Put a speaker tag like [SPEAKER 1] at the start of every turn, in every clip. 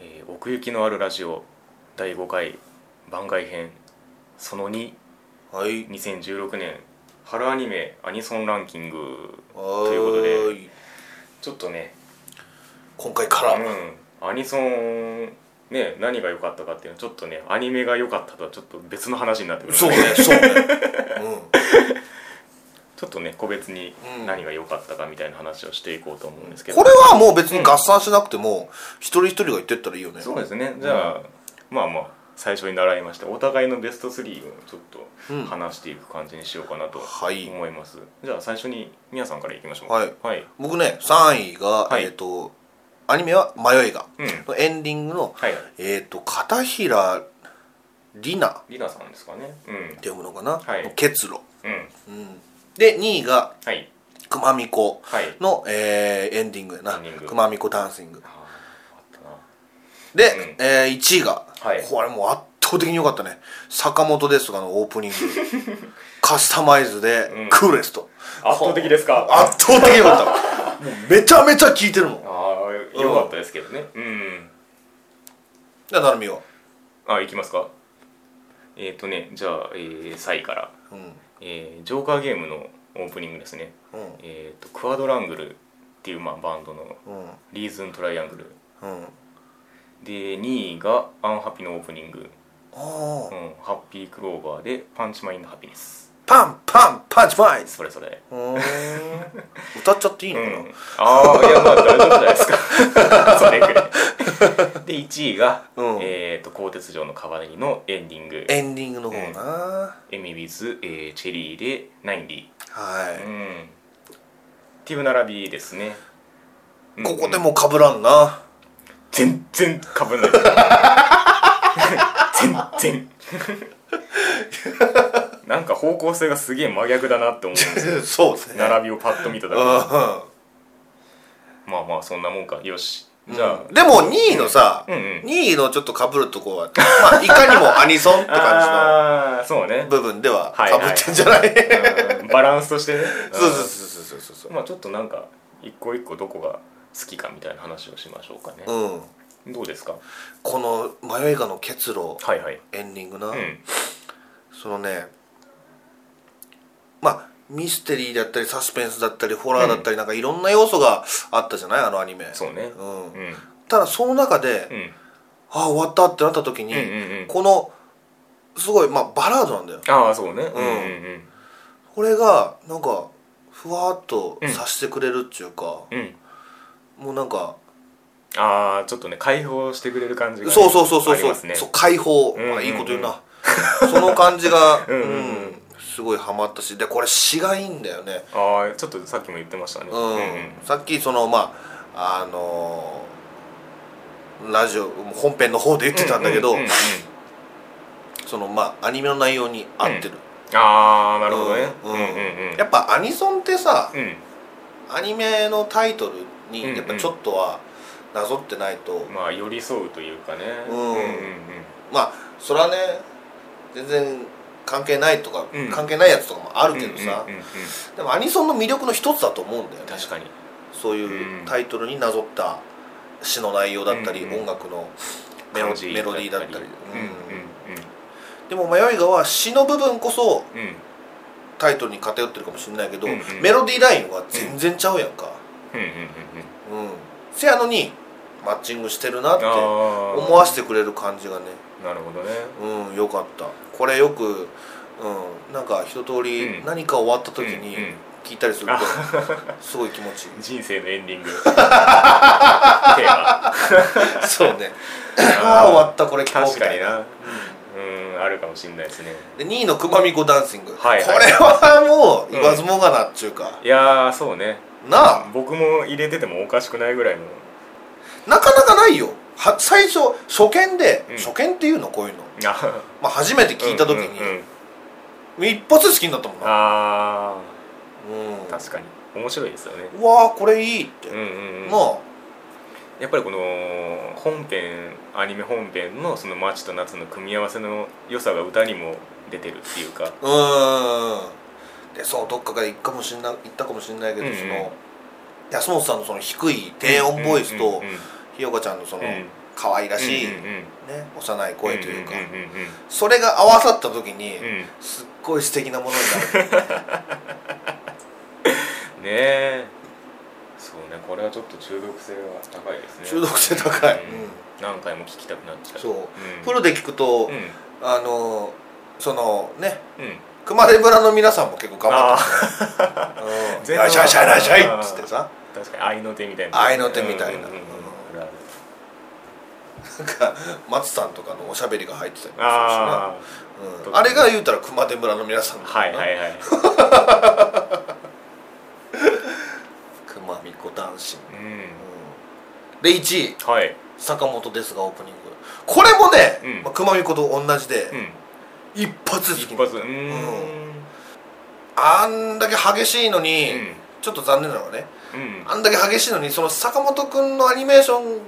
[SPEAKER 1] えー奥行きのあるラジオ第5回番外編その2
[SPEAKER 2] はい。
[SPEAKER 1] 2016年春アニメアニソンランキング。
[SPEAKER 2] と
[SPEAKER 1] いうことでちょっとね
[SPEAKER 2] 今回から、
[SPEAKER 1] うん。アニソンね何が良かったかっていうのはちょっとねアニメが良かったとはちょっと別の話になってくる
[SPEAKER 2] そうねそうね、
[SPEAKER 1] ちょっとね個別に
[SPEAKER 2] うん。
[SPEAKER 1] 何が良かったかみたいな話をしていこうと思うんですけ
[SPEAKER 2] うん、
[SPEAKER 1] ど、
[SPEAKER 2] これはもう別に合算しなくても、一人一人が言ってったらいいよね。
[SPEAKER 1] そうですね。じゃあ、まあまあ最初に習いましたお互いのベスト3をちょっと
[SPEAKER 2] うん。
[SPEAKER 1] 話していく感じにしようかなと
[SPEAKER 2] はい。
[SPEAKER 1] 思います、じゃあ最初に皆さんからいきましょう。
[SPEAKER 2] はい。
[SPEAKER 1] はい。
[SPEAKER 2] 僕ね3位が、
[SPEAKER 1] はい。
[SPEAKER 2] えっ、とアニメは「迷いが。
[SPEAKER 1] うん」
[SPEAKER 2] のエンディングの、
[SPEAKER 1] はい。
[SPEAKER 2] えっ、と片平里奈。っ
[SPEAKER 1] リナさんですかね。うん。
[SPEAKER 2] て読むのかな、
[SPEAKER 1] はい。
[SPEAKER 2] の結露、
[SPEAKER 1] うん。
[SPEAKER 2] うん、で2位が
[SPEAKER 1] はい。
[SPEAKER 2] 熊巫女
[SPEAKER 1] はい。
[SPEAKER 2] の、えーエンディングやな。
[SPEAKER 1] エンディング。
[SPEAKER 2] 熊巫女ダンシング。
[SPEAKER 1] あーあったな。
[SPEAKER 2] で、えー1位が、
[SPEAKER 1] はい。
[SPEAKER 2] これもう圧倒的に良かったね。坂本ですとかのオープニング。カスタマイズで、
[SPEAKER 1] うん。
[SPEAKER 2] クーレスト
[SPEAKER 1] 圧倒的ですか？
[SPEAKER 2] 圧倒的に良かった。もうめちゃめちゃ聴いてるもん。
[SPEAKER 1] ああよかったですけどね。うん。
[SPEAKER 2] じゃあ成海は？
[SPEAKER 1] あ行きますか。えっ、ー、とねじゃあ、えー、3位から、
[SPEAKER 2] うん
[SPEAKER 1] えージョーカーゲームのオープニングですね。
[SPEAKER 2] うん。
[SPEAKER 1] えっ、とクアドラングルっていう、まあ、バンドの
[SPEAKER 2] うん。
[SPEAKER 1] リーズントライアングル。
[SPEAKER 2] うん。
[SPEAKER 1] で2位がアンハピのオープニング、
[SPEAKER 2] あ
[SPEAKER 1] う
[SPEAKER 2] ー
[SPEAKER 1] ん、ハッピークローバーでパンチマインドハピネス。
[SPEAKER 2] パンパンパンチマイズ
[SPEAKER 1] それそれ。
[SPEAKER 2] 歌っちゃっていいうのかな、
[SPEAKER 1] ん。ああいやまあ大丈夫じゃないですか。それぐらいで1位が、
[SPEAKER 2] うん。
[SPEAKER 1] えっ、と鋼鉄城のカバネリのエンディング。
[SPEAKER 2] エンディングの方な、
[SPEAKER 1] エミウィズ、えーチェリーでナインリ
[SPEAKER 2] はい、
[SPEAKER 1] ー、うん、っていう並びですね、うん。
[SPEAKER 2] ここでもかぶらんな。
[SPEAKER 1] 全然かぶんない。全然。なんか方向性がすげえ真逆だなって思うんですよ。
[SPEAKER 2] そうですね。
[SPEAKER 1] 並びをパッと見ただけで。
[SPEAKER 2] う
[SPEAKER 1] まあまあそんなもんか。よしじゃあ、
[SPEAKER 2] ん。でも2位のさ、
[SPEAKER 1] うんうん。
[SPEAKER 2] 2位のちょっとかぶるとこはまあいかにもアニソンって感
[SPEAKER 1] ああそうね。
[SPEAKER 2] じの部分では
[SPEAKER 1] はい
[SPEAKER 2] かぶってんじゃない、
[SPEAKER 1] うん。バランスとしてね。
[SPEAKER 2] そうそうそうそうそうそう。
[SPEAKER 1] まあちょっとなんか一個一個どこが好きかみたいな話をしましょうかね、
[SPEAKER 2] うん。
[SPEAKER 1] どうですか？
[SPEAKER 2] この「迷いがの結露
[SPEAKER 1] はいはい」
[SPEAKER 2] エンディングな、
[SPEAKER 1] うん。
[SPEAKER 2] そのねまあミステリーだったりサスペンスだったりホラーだったりなんかいろんな要素があったじゃない？あのアニメ。
[SPEAKER 1] そうね。
[SPEAKER 2] うん。
[SPEAKER 1] うん。
[SPEAKER 2] ただその中で、
[SPEAKER 1] うん。
[SPEAKER 2] ああ終わったってなった時に、
[SPEAKER 1] うんうんうん。
[SPEAKER 2] このすごいまあバラードなんだよ。
[SPEAKER 1] ああそうね。うんうん
[SPEAKER 2] これがなんかふわっとさしてくれるっていうか、
[SPEAKER 1] うん。うん
[SPEAKER 2] もうなんか
[SPEAKER 1] ああちょっとね解放してくれる感じがね、
[SPEAKER 2] そうそうそうそうそう,、
[SPEAKER 1] ね。
[SPEAKER 2] そう解放、
[SPEAKER 1] うんうん。
[SPEAKER 2] あいいこと言うな。その感じが
[SPEAKER 1] うんうんうん。
[SPEAKER 2] うんすごいハマったしでこれ詩がいいんだよね。
[SPEAKER 1] ああちょっとさっきも言ってましたね。
[SPEAKER 2] うん、さっきそのまああのーラジオ本編の方で言ってたんだけど、
[SPEAKER 1] うんうんうんうん。
[SPEAKER 2] そのまあアニメの内容に合ってる、
[SPEAKER 1] ああなるほどね。
[SPEAKER 2] うん
[SPEAKER 1] うん。うんうん
[SPEAKER 2] やっぱアニソンってさ、
[SPEAKER 1] うん。
[SPEAKER 2] アニメのタイトルに
[SPEAKER 1] うんうん。
[SPEAKER 2] やっぱちょっとはなぞってないと、
[SPEAKER 1] まあ寄り添うというかね。
[SPEAKER 2] うん。
[SPEAKER 1] うんうん
[SPEAKER 2] まあそれはね全然関係ないとか、
[SPEAKER 1] うん。
[SPEAKER 2] 関係ないやつとかもあ
[SPEAKER 1] うん
[SPEAKER 2] るけどさ、
[SPEAKER 1] うんうんうん
[SPEAKER 2] でもアニソンの魅力の一つだと思うんだよね。
[SPEAKER 1] 確かに。
[SPEAKER 2] そういううん。タイトルになぞった詩の内容だったり、
[SPEAKER 1] うんうん。
[SPEAKER 2] 音楽のメロメロディーだったり、
[SPEAKER 1] うんうん
[SPEAKER 2] でも迷いがは詩の部分こそタイトルに偏ってるかもしれないけど、
[SPEAKER 1] うんうん。
[SPEAKER 2] メロディーラインは全然ちゃうやんか、せやのにマッチングしてるなって
[SPEAKER 1] あ
[SPEAKER 2] 思わせてくれる感じがね。
[SPEAKER 1] あなるほどね。
[SPEAKER 2] うんよかったこれよく、うん、なんか一通り
[SPEAKER 1] うん。
[SPEAKER 2] 何か終わった時に
[SPEAKER 1] うんうん。
[SPEAKER 2] 聞いたりするとすごい気持ちいい。
[SPEAKER 1] 人生のエンディング。テーマ。
[SPEAKER 2] そうね。ああ終わったこれ聞こうみたいな。
[SPEAKER 1] うん。あるかもしれないですね。
[SPEAKER 2] で2位のくまみこダンシング、
[SPEAKER 1] はいはい。
[SPEAKER 2] これはもう言わずもがなっちゅうか、
[SPEAKER 1] いやーそうね。
[SPEAKER 2] なあ。
[SPEAKER 1] 僕も入れててもおかしくないぐらいの。
[SPEAKER 2] なかなかないよは最初初見で、
[SPEAKER 1] うん。
[SPEAKER 2] 初見っていうの？こういうの、
[SPEAKER 1] あ。
[SPEAKER 2] まあ、初めて聞いた時に、
[SPEAKER 1] うんうんうん。
[SPEAKER 2] 一発で好きになったもんな。
[SPEAKER 1] あ
[SPEAKER 2] うん。
[SPEAKER 1] ー確かに。面白いですよね。
[SPEAKER 2] うわーこれいいって、
[SPEAKER 1] うんうんうん。
[SPEAKER 2] なあ。
[SPEAKER 1] やっぱりこの本編アニメ本編のその街と夏の組み合わせの良さが歌にも出てるっていうか。
[SPEAKER 2] うーん。でそうどっかが言ったかもしんない言ったかもしれないけど、
[SPEAKER 1] うんうん。
[SPEAKER 2] その安本さんのその低い低音ボイスと、
[SPEAKER 1] うんうんうん
[SPEAKER 2] ひよかちゃんのその、
[SPEAKER 1] うん。
[SPEAKER 2] 可愛らしい、ね、幼い声というか、それが合わさった時に、すっごい素敵なものになる。
[SPEAKER 1] ねえ。そうねこれはちょっと中毒性が高いですね。
[SPEAKER 2] 中毒性高い、
[SPEAKER 1] うん。何回も聞きたくなっちゃう。
[SPEAKER 2] そう、
[SPEAKER 1] ん。
[SPEAKER 2] フルで聞くと、
[SPEAKER 1] うん。
[SPEAKER 2] あのそのね。
[SPEAKER 1] うん。
[SPEAKER 2] 熊手村の皆さんも結構頑張
[SPEAKER 1] あ
[SPEAKER 2] って
[SPEAKER 1] あ
[SPEAKER 2] る、うん、
[SPEAKER 1] 全
[SPEAKER 2] いしゃいしゃいしゃいっつってさ。
[SPEAKER 1] 確かに愛の手みたいな。
[SPEAKER 2] 愛の手みたいな。
[SPEAKER 1] うんうんうん
[SPEAKER 2] なんか松さんとかのおしゃべりが入ってたりもするしな。
[SPEAKER 1] あ
[SPEAKER 2] うん、あれが言うたら熊手村の皆さん
[SPEAKER 1] はいはいはい。
[SPEAKER 2] 熊巫女男子、
[SPEAKER 1] うん。
[SPEAKER 2] うん、で1位。
[SPEAKER 1] はい。
[SPEAKER 2] 坂本ですがオープニング。これもね、
[SPEAKER 1] うん。
[SPEAKER 2] まあ、熊巫女と同じで、
[SPEAKER 1] うん。
[SPEAKER 2] 一発好き
[SPEAKER 1] 一発。うーん。
[SPEAKER 2] あんだけ激しいのに、
[SPEAKER 1] うん。
[SPEAKER 2] ちょっと残念なのはね。
[SPEAKER 1] うん。
[SPEAKER 2] あんだけ激しいのにその坂本君のアニメーション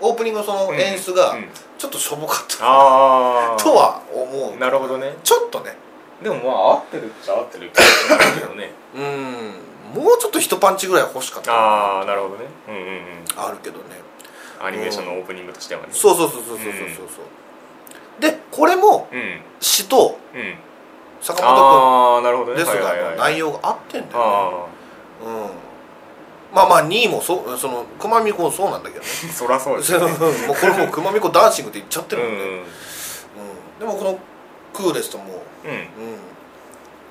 [SPEAKER 2] オープニングのその演出が
[SPEAKER 1] うん
[SPEAKER 2] ちょっとしょぼかった、
[SPEAKER 1] ああ
[SPEAKER 2] とは思う。
[SPEAKER 1] なるほどね。
[SPEAKER 2] ちょっとね。
[SPEAKER 1] でもまあ合ってるっちゃ合ってる気がするけどね。
[SPEAKER 2] うん。もうちょっと一パンチぐらい欲しかった。
[SPEAKER 1] ああなるほどね。うんうんうん。
[SPEAKER 2] あるけどね。
[SPEAKER 1] アニメーションのオープニングとしてはね。
[SPEAKER 2] そうそうそうそうそうそうそう。そうでこれも
[SPEAKER 1] うん。
[SPEAKER 2] 詩と
[SPEAKER 1] うん。
[SPEAKER 2] 坂本
[SPEAKER 1] ああなるほどね。
[SPEAKER 2] 君ですが
[SPEAKER 1] はいはいはい
[SPEAKER 2] の内容が合ってんだよね。
[SPEAKER 1] あ
[SPEAKER 2] うんまあまあ2位もそうその熊巫女もそうなんだけどね。
[SPEAKER 1] あ そらそうです
[SPEAKER 2] そ うもうこれもう熊巫女ダンシングって言っちゃって
[SPEAKER 1] うん
[SPEAKER 2] るもんね、うんでもこのクーレストも、
[SPEAKER 1] うん。
[SPEAKER 2] うん、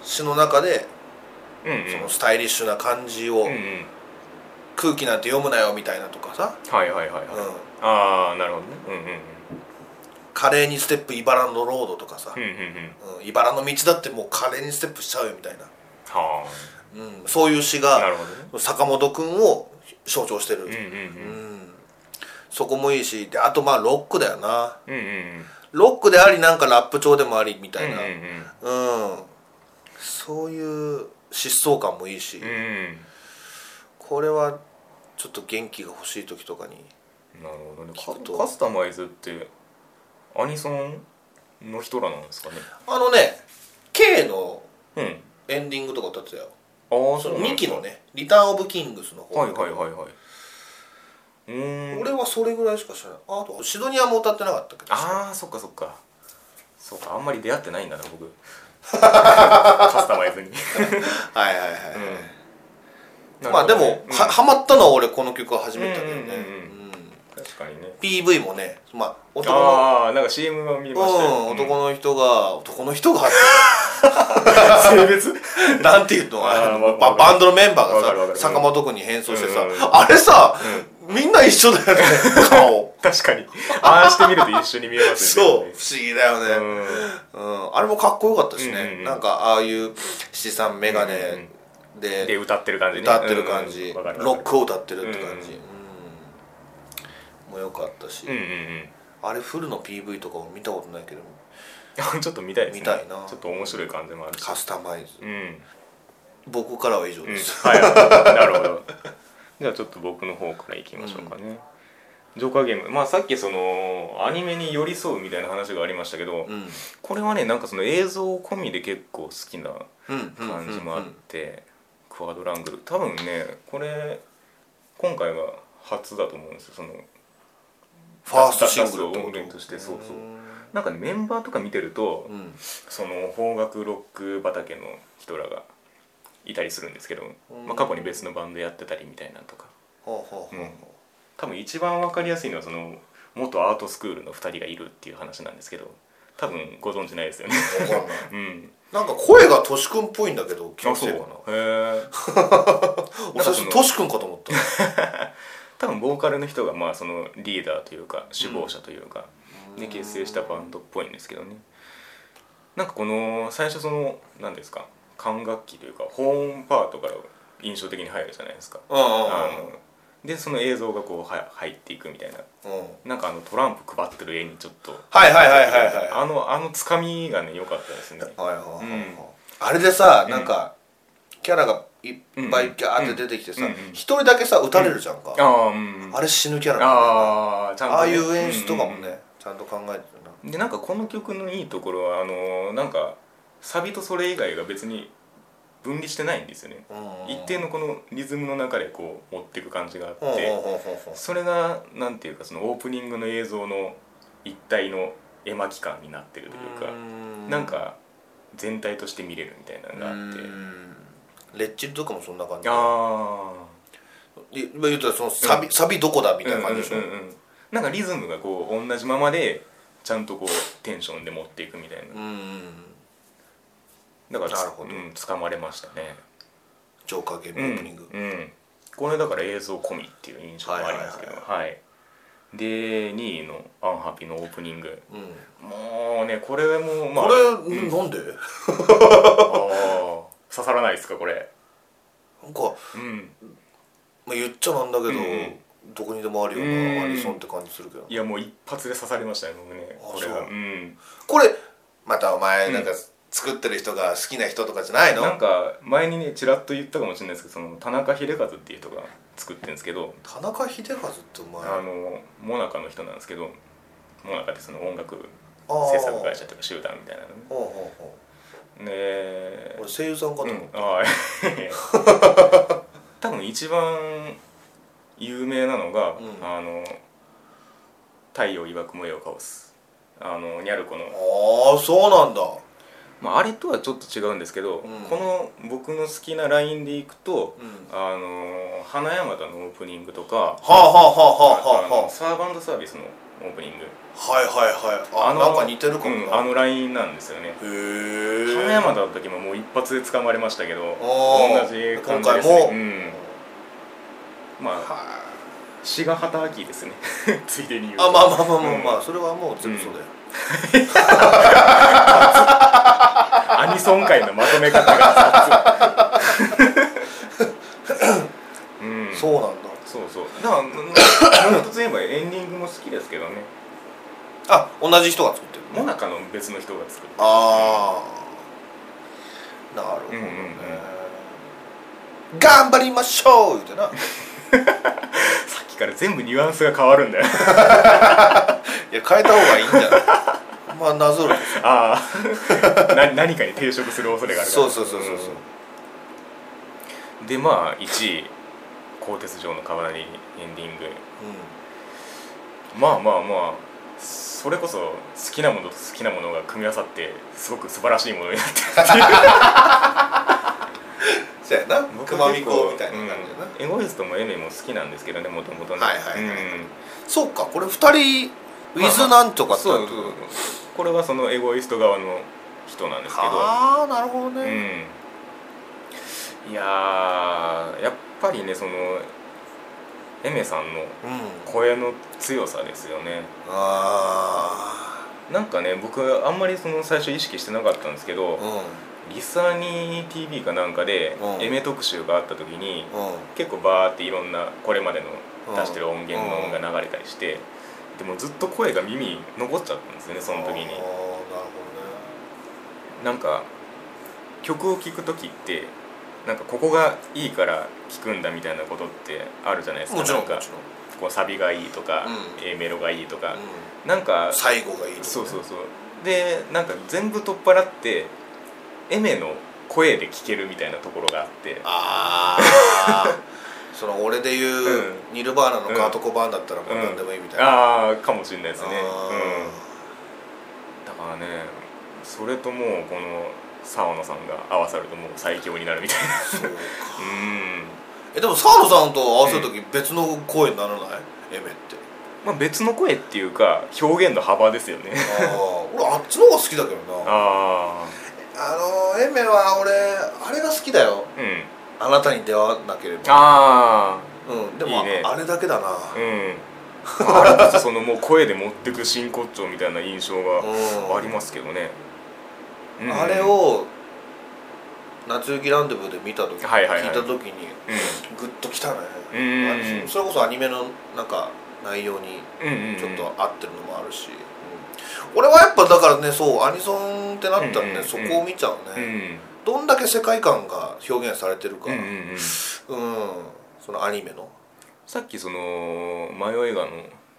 [SPEAKER 2] 詩の中で
[SPEAKER 1] うんうん。
[SPEAKER 2] そのスタイリッシュな感じを、
[SPEAKER 1] うんうん。
[SPEAKER 2] 空気なんて読むなよみたいなとかさ、
[SPEAKER 1] はいはいはいはい。
[SPEAKER 2] うん、
[SPEAKER 1] ああなるほどね。うんうんうん。
[SPEAKER 2] 華麗にステップ茨のロードとかさ。
[SPEAKER 1] うん、うんうん。
[SPEAKER 2] うん、茨の道だってもう華麗にステップしちゃうよみたいな、
[SPEAKER 1] は
[SPEAKER 2] うん、そういう詩が
[SPEAKER 1] あなるほどね。
[SPEAKER 2] 坂本君を象徴してる、
[SPEAKER 1] うん
[SPEAKER 2] そこもいいしであとまあロックだよな。
[SPEAKER 1] うんうんうん。
[SPEAKER 2] ロックでありなんかラップ調でもありみたいな、
[SPEAKER 1] うん。
[SPEAKER 2] そういう疾走感もいいし、
[SPEAKER 1] うんうん。
[SPEAKER 2] これはちょっと元気が欲しい時とかに
[SPEAKER 1] なるほどね。
[SPEAKER 2] 聞くと。
[SPEAKER 1] カカスタマイズってアニソンの人らなんですかね。
[SPEAKER 2] あのね K の
[SPEAKER 1] うん。
[SPEAKER 2] エンディングとか歌ってたよ2
[SPEAKER 1] うなんですか
[SPEAKER 2] 期のね「リターン・オブ・キングス」の方。
[SPEAKER 1] はいはいはいはい。うーん。
[SPEAKER 2] 俺はそれぐらいしか知らない。あとシドニアも歌ってなかったけど。
[SPEAKER 1] ああそっかそっか。そうかあんまり出会ってないんだな僕。カスタマイズに。
[SPEAKER 2] はいはいはい、
[SPEAKER 1] うん。
[SPEAKER 2] まあでも、
[SPEAKER 1] なるほどね。
[SPEAKER 2] はハマったのは俺この曲は初めてだよね、
[SPEAKER 1] うんうんうんうん
[SPEAKER 2] うん
[SPEAKER 1] 確かにね。
[SPEAKER 2] PV もねまあ男の
[SPEAKER 1] ああなんか CM は見ましたよ。
[SPEAKER 2] うん、男の人が男の人が
[SPEAKER 1] 性別？
[SPEAKER 2] なんていうの？
[SPEAKER 1] あーわ
[SPEAKER 2] ババンドのメンバーがさ坂本君に変装してさ、
[SPEAKER 1] うん。うん
[SPEAKER 2] あれさ、みんな一緒だよね顔。
[SPEAKER 1] 確かに。ああしてみると一緒に見えます
[SPEAKER 2] そう不
[SPEAKER 1] よね
[SPEAKER 2] 思議だよね、うん。あれもかっこよかったしね、
[SPEAKER 1] うんうんうん。
[SPEAKER 2] なんかああいう七三眼鏡
[SPEAKER 1] うんうん
[SPEAKER 2] で
[SPEAKER 1] で歌ってる感じね。
[SPEAKER 2] 歌ってる感じ、ロックを歌ってるって感じ、
[SPEAKER 1] う
[SPEAKER 2] うんんもうよかったし、
[SPEAKER 1] うんうんうん。
[SPEAKER 2] あれフルの PV とかも見たことないけど
[SPEAKER 1] ちょっと見たいですね。
[SPEAKER 2] 見たいな。
[SPEAKER 1] ちょっと面白い感じもあるし。
[SPEAKER 2] カスタマイズ。
[SPEAKER 1] うん。
[SPEAKER 2] 僕からは以上
[SPEAKER 1] うん。
[SPEAKER 2] です、
[SPEAKER 1] はい。なるほど。じゃあちょっと僕の方からいきましょうかね、ジョーカーゲーム。まあさっきそのアニメに寄り添うみたいな話がありましたけど、
[SPEAKER 2] うん。
[SPEAKER 1] これはねなんかその映像込みで結構好きな
[SPEAKER 2] うん
[SPEAKER 1] 感じもあって、クワドラングル。多分ねこれ今回が初だと思うんですよ。その
[SPEAKER 2] ファーストシングルって
[SPEAKER 1] 音源としてそうそう。なんかねメンバーとか見てると、
[SPEAKER 2] うん。
[SPEAKER 1] その邦楽ロック畑の人らがいたりするんですけど、
[SPEAKER 2] うん。
[SPEAKER 1] まあ、過去に別のバンドやってたりみたいなとか。
[SPEAKER 2] ほ
[SPEAKER 1] うん。多分一番わかりやすいのはその元アートスクールの2人がいるっていう話なんですけど多分ご存知ないですよね。
[SPEAKER 2] わかんない。
[SPEAKER 1] うん。
[SPEAKER 2] なんか声がトシ君っぽいんだけど気の
[SPEAKER 1] あそう。
[SPEAKER 2] せいかな
[SPEAKER 1] へえ
[SPEAKER 2] 俺最初トシ君かと思った
[SPEAKER 1] 多分ボーカルの人がまあそのリーダーというか首謀者というか、で結成したバンドっぽいんですけどね。なんかこの最初その何ですか管楽器というかホーンパートから印象的に入るじゃないですか、あのでその映像がこうは入っていくみたいな。
[SPEAKER 2] うん。
[SPEAKER 1] なんかあのトランプ配ってる絵にちょっと
[SPEAKER 2] はいはいはいはいはい
[SPEAKER 1] あのあのつかみがね良かったですね。
[SPEAKER 2] はいはいはいはい。
[SPEAKER 1] うん。
[SPEAKER 2] あれでさ
[SPEAKER 1] うん
[SPEAKER 2] なんかキャラがいっぱいギャーって出てきてさ一人だけさ撃たれるじゃんか。
[SPEAKER 1] ああうん
[SPEAKER 2] あれ死ぬキャラ
[SPEAKER 1] ああ
[SPEAKER 2] いう演出とかもねちゃんと考えてるな。
[SPEAKER 1] でなんかこの曲のいいところはあのなんかサビとそれ以外が別に分離してないんですよね。
[SPEAKER 2] うん
[SPEAKER 1] 一定のこのリズムの中でこう持っていく感じがあってそれがなんていうかそのオープニングの映像の一体の絵巻感になってるというか
[SPEAKER 2] うん。
[SPEAKER 1] なんか全体として見れるみたいなのがあって。
[SPEAKER 2] うんレッチリとかもそんな感じ。で
[SPEAKER 1] あ
[SPEAKER 2] い今言ったらそのサビ,、サビどこだみたいな感じでしょ、
[SPEAKER 1] うんうんうんうん。なんかリズムがこう同じままでちゃんとこうテンションで持っていくみたいな。
[SPEAKER 2] うんうん
[SPEAKER 1] だからつ
[SPEAKER 2] なるほど。
[SPEAKER 1] うん、掴まれましたね。
[SPEAKER 2] ジョーカーゲームオープニング、
[SPEAKER 1] うんうん、これだから映像込みっていう印象がありますけど。
[SPEAKER 2] はい
[SPEAKER 1] はいで2位の「アンハピ」のオープニング。
[SPEAKER 2] うん。
[SPEAKER 1] もうねこれもまあ。
[SPEAKER 2] これ、
[SPEAKER 1] うん
[SPEAKER 2] なんで？
[SPEAKER 1] あー刺さらないですかこれ？
[SPEAKER 2] なんか、
[SPEAKER 1] うん。
[SPEAKER 2] まあ、言っちゃなんだけど、
[SPEAKER 1] うん
[SPEAKER 2] どこにでもあるよう
[SPEAKER 1] うん
[SPEAKER 2] なアニソンって感じするけど。
[SPEAKER 1] いやもう一発で刺さりましたね僕ね
[SPEAKER 2] あ
[SPEAKER 1] これが
[SPEAKER 2] そう。
[SPEAKER 1] うん。
[SPEAKER 2] これまたお前
[SPEAKER 1] うん
[SPEAKER 2] なんか作ってる人が好きな人とかじゃないの、
[SPEAKER 1] なんか前にねちらっと言ったかもしれないですけどその田中秀和っていう人が作ってるんですけど。
[SPEAKER 2] 田中秀和ってお前。
[SPEAKER 1] あのモナカの人なんですけどモナカってその音楽制作会社とか集団みたいなのね
[SPEAKER 2] ほうほうほ
[SPEAKER 1] で
[SPEAKER 2] う俺声優さんかと
[SPEAKER 1] う
[SPEAKER 2] 思った、
[SPEAKER 1] ん。ああ 多分一番有名なのが、
[SPEAKER 2] うん。
[SPEAKER 1] あの太陽曰く萌えをかおすあのニャルコの、
[SPEAKER 2] ああそうなんだ。
[SPEAKER 1] まあ、あれとはちょっと違うんですけど、
[SPEAKER 2] うん。
[SPEAKER 1] この僕の好きなラインでいくと、
[SPEAKER 2] うん。
[SPEAKER 1] あの花山田のオープニングとか
[SPEAKER 2] はあはあはあはあは
[SPEAKER 1] あのサーバンドサービスのオープニング。
[SPEAKER 2] あはいはいはい。あなんか似てるかも
[SPEAKER 1] うん
[SPEAKER 2] な、
[SPEAKER 1] あのラインなんですよね。
[SPEAKER 2] へえ
[SPEAKER 1] 花山田の時ももう一発で掴まれましたけど
[SPEAKER 2] ー。
[SPEAKER 1] 同じ感じですね。
[SPEAKER 2] 今回も。
[SPEAKER 1] うん。まあ
[SPEAKER 2] は
[SPEAKER 1] 志賀畑明ですね。ついでに言う
[SPEAKER 2] いあまあまあまあまあまあ、
[SPEAKER 1] うん。
[SPEAKER 2] それはもう全部そうだよ、
[SPEAKER 1] アニソン界のまとめ方が
[SPEAKER 2] そうなんだ。
[SPEAKER 1] そうそう。だからもう一つ言えばエンディ好きですけどね。
[SPEAKER 2] あ同じ人が作ってる
[SPEAKER 1] モナカの別の人が作る。
[SPEAKER 2] ああなるほどね、
[SPEAKER 1] うんうんうん。
[SPEAKER 2] 頑張りましょう！言うてな。
[SPEAKER 1] さっきから全部ニュアンスが変わるんだよ。
[SPEAKER 2] いや変えた方がいいんじゃない？まあなぞる
[SPEAKER 1] ああ な何かに抵触する恐れがあるから。
[SPEAKER 2] そうそうそうそうそう、
[SPEAKER 1] うん。でまあ1位「鋼鉄城の川なり」エンディングまあまあまあそれこそ好きなものと好きなものが組み合わさってすごく素晴らしいものになってる。っていう
[SPEAKER 2] そうやな
[SPEAKER 1] 僕
[SPEAKER 2] 熊み
[SPEAKER 1] は結
[SPEAKER 2] みたいな感じやな、
[SPEAKER 1] うんエゴイストもエメも好きなんですけどねもともとね。
[SPEAKER 2] はいはいはい。
[SPEAKER 1] うん。
[SPEAKER 2] そうかこれ二人ウィズなんとかって
[SPEAKER 1] そう。
[SPEAKER 2] なってる
[SPEAKER 1] これはそのエゴイスト側の人なんですけど。
[SPEAKER 2] ああなるほど
[SPEAKER 1] う
[SPEAKER 2] ね、
[SPEAKER 1] ん。いやーやっぱりねそのエメさんの
[SPEAKER 2] うん。
[SPEAKER 1] 声の強さですよね。
[SPEAKER 2] あ
[SPEAKER 1] なんかね僕あんまりその最初意識してなかったんですけど、
[SPEAKER 2] あうん。
[SPEAKER 1] リサーニー TV かなんかで
[SPEAKER 2] うん。
[SPEAKER 1] エメ特集があった時に
[SPEAKER 2] うん。
[SPEAKER 1] 結構バーっていろんなこれまでの
[SPEAKER 2] うん。
[SPEAKER 1] 出してる音源の音が流れたりしてでもずっと声が耳に残っちゃったんですよねその時に。
[SPEAKER 2] なるほ
[SPEAKER 1] なんか曲を聴く時ってなんかここがいいから聴くんだみたいなことってあるじゃないですか。
[SPEAKER 2] もちろん
[SPEAKER 1] かこうサビがいいとか、
[SPEAKER 2] うん。
[SPEAKER 1] A メロがいいとか、
[SPEAKER 2] う
[SPEAKER 1] なんか
[SPEAKER 2] ん最後がいいとかね。
[SPEAKER 1] そうそうそう。でなんか全部取っ払ってエメの声で聴けるみたいなところがあって。
[SPEAKER 2] ああその俺で言う、
[SPEAKER 1] うん。
[SPEAKER 2] ニルバーナのカート・コバーンだったらもう何でもいいみたいな、
[SPEAKER 1] ああかもしれないですね。
[SPEAKER 2] あ
[SPEAKER 1] うん。だからねそれともうこの沢野さんが合わさるともう最強になるみたいな。
[SPEAKER 2] う
[SPEAKER 1] ん
[SPEAKER 2] えでも澤野さんと合わせる時別の声にならない、エメって。
[SPEAKER 1] まあ別の声っていうか表現の幅ですよね。
[SPEAKER 2] ああ俺あっちの方が好きだけどな。あ
[SPEAKER 1] あ
[SPEAKER 2] のエメは俺あれが好きだよ。
[SPEAKER 1] あうん。
[SPEAKER 2] あなたに出会わなければ。
[SPEAKER 1] あ
[SPEAKER 2] うん。でも
[SPEAKER 1] ね。
[SPEAKER 2] あれだけだな。
[SPEAKER 1] あうん。あれこそそのもう声で持ってく真骨頂みたいな印象が
[SPEAKER 2] うん。
[SPEAKER 1] ありますけどね、うん
[SPEAKER 2] あれを夏雪ランデブーで見た時、
[SPEAKER 1] はいはいはい。
[SPEAKER 2] 聞いた時に
[SPEAKER 1] う
[SPEAKER 2] グッときたね、
[SPEAKER 1] うん
[SPEAKER 2] あそれこそアニメのなんか内容に
[SPEAKER 1] んうんうん。
[SPEAKER 2] ちょっと合ってるのもあるし、うん。俺はやっぱだからねそうアニソンってなったらね、
[SPEAKER 1] うんうんうん。
[SPEAKER 2] そこを見ちゃう
[SPEAKER 1] うんう
[SPEAKER 2] ね、
[SPEAKER 1] ん。
[SPEAKER 2] どんだけ世界観が表現されてるか。
[SPEAKER 1] うんうん
[SPEAKER 2] うん、
[SPEAKER 1] うん。
[SPEAKER 2] そのアニメの。
[SPEAKER 1] さっきその迷い画の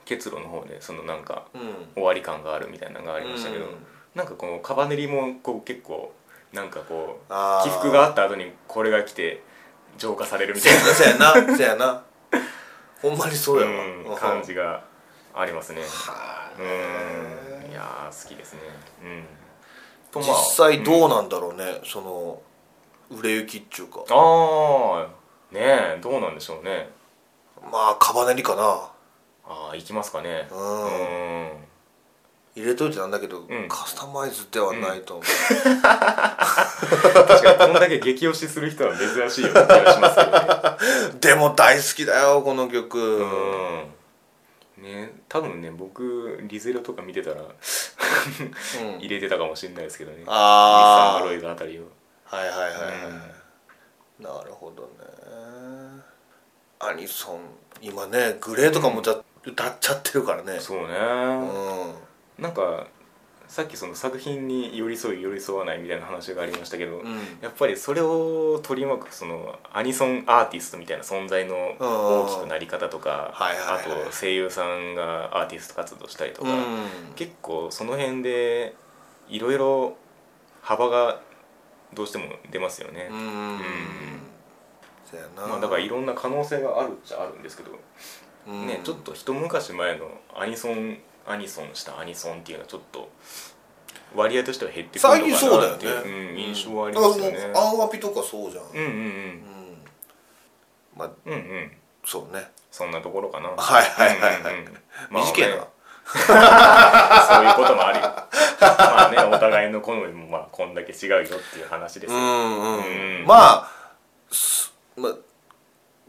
[SPEAKER 1] 結露の方でそのなんか
[SPEAKER 2] うん。
[SPEAKER 1] 終わり感があるみたいなのがありましたけど、
[SPEAKER 2] うん
[SPEAKER 1] なんかこのカバネリもこう結構なんかこう
[SPEAKER 2] あー。
[SPEAKER 1] 起伏があった後にこれが来て浄化されるみたいな。
[SPEAKER 2] そうやなそうやな。ほんまにそうやわ、
[SPEAKER 1] うん感じがありますね。
[SPEAKER 2] は
[SPEAKER 1] うん。いやー好きですね。うん。と
[SPEAKER 2] 実際どうなんだろうね、その売れ行きっちゅうか。
[SPEAKER 1] ああねえどうなんでしょうね。
[SPEAKER 2] まあカバネリかな。
[SPEAKER 1] ああ行きますかね。
[SPEAKER 2] うん。
[SPEAKER 1] うん
[SPEAKER 2] 入れといてなんだけど、
[SPEAKER 1] ん。
[SPEAKER 2] カスタマイズではないと思う、
[SPEAKER 1] 確かにこんだけ激推しする人は珍しいような気がしますけどね。
[SPEAKER 2] でも大好きだよこの曲。
[SPEAKER 1] うん。ね多分ね僕リゼロとか見てたら
[SPEAKER 2] うん。
[SPEAKER 1] 入れてたかもしれないですけどね。リッサン
[SPEAKER 2] ああ
[SPEAKER 1] ガロイドあたりを。
[SPEAKER 2] はいはいはいはい、なるほどね。アニソン今ねグレーとかも歌,、歌っちゃってるからね。
[SPEAKER 1] そうね、
[SPEAKER 2] うん
[SPEAKER 1] なんかさっきその作品に寄り添い寄り添わないみたいな話がありましたけど、
[SPEAKER 2] うん。
[SPEAKER 1] やっぱりそれを取り巻くそのアニソンアーティストみたいな存在の大きくなり方とかあと声優さんがアーティスト活動したりとか、
[SPEAKER 2] うん。
[SPEAKER 1] 結構その辺でいろいろ幅がどうしても出ますよね、
[SPEAKER 2] うん。
[SPEAKER 1] うん。まあ、だからいろんな可能性があるっちゃあるんですけど、
[SPEAKER 2] うん。
[SPEAKER 1] ねちょっと一昔前のアニソンアニソンしたアニソンっていうのはちょっと割合としては減ってくるの
[SPEAKER 2] 最近
[SPEAKER 1] か
[SPEAKER 2] そうだよね。
[SPEAKER 1] なっていう、うん、印象はありますよね。
[SPEAKER 2] だからもうアンワピとかそうじゃん、
[SPEAKER 1] うんうん
[SPEAKER 2] うん。まあ
[SPEAKER 1] うんうん。うん
[SPEAKER 2] そうね。
[SPEAKER 1] そんなところかな。
[SPEAKER 2] はいはいはいはい。
[SPEAKER 1] うんうんうん。まあ
[SPEAKER 2] 短いな、
[SPEAKER 1] ね そういうこともあるよまあねお互いの好みもまあこんだけ違うよっていう話ですよ、
[SPEAKER 2] うんうん、
[SPEAKER 1] うん。
[SPEAKER 2] まあすまあ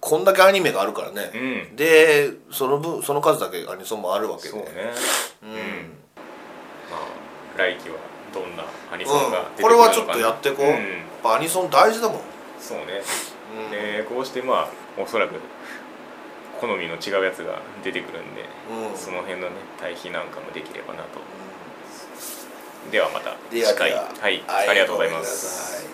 [SPEAKER 2] こんだけアニメがあるからね、
[SPEAKER 1] うん。
[SPEAKER 2] でその分その数だけアニソンもあるわけで。
[SPEAKER 1] そうね。
[SPEAKER 2] う
[SPEAKER 1] うん。んまあ来季はどんなアニソンが
[SPEAKER 2] うん。
[SPEAKER 1] 出てくるのかな
[SPEAKER 2] これはちょっとやってこう、
[SPEAKER 1] ん。
[SPEAKER 2] やっぱアニソン大事だもん、
[SPEAKER 1] そうね。
[SPEAKER 2] うん。
[SPEAKER 1] でこうしてまあおそらく好みの違うやつが出てくるんで、
[SPEAKER 2] うん。
[SPEAKER 1] その辺のね対比なんかもできればなと。ではまた次回。
[SPEAKER 2] では
[SPEAKER 1] は。い、
[SPEAKER 2] はい。
[SPEAKER 1] ありがとうございます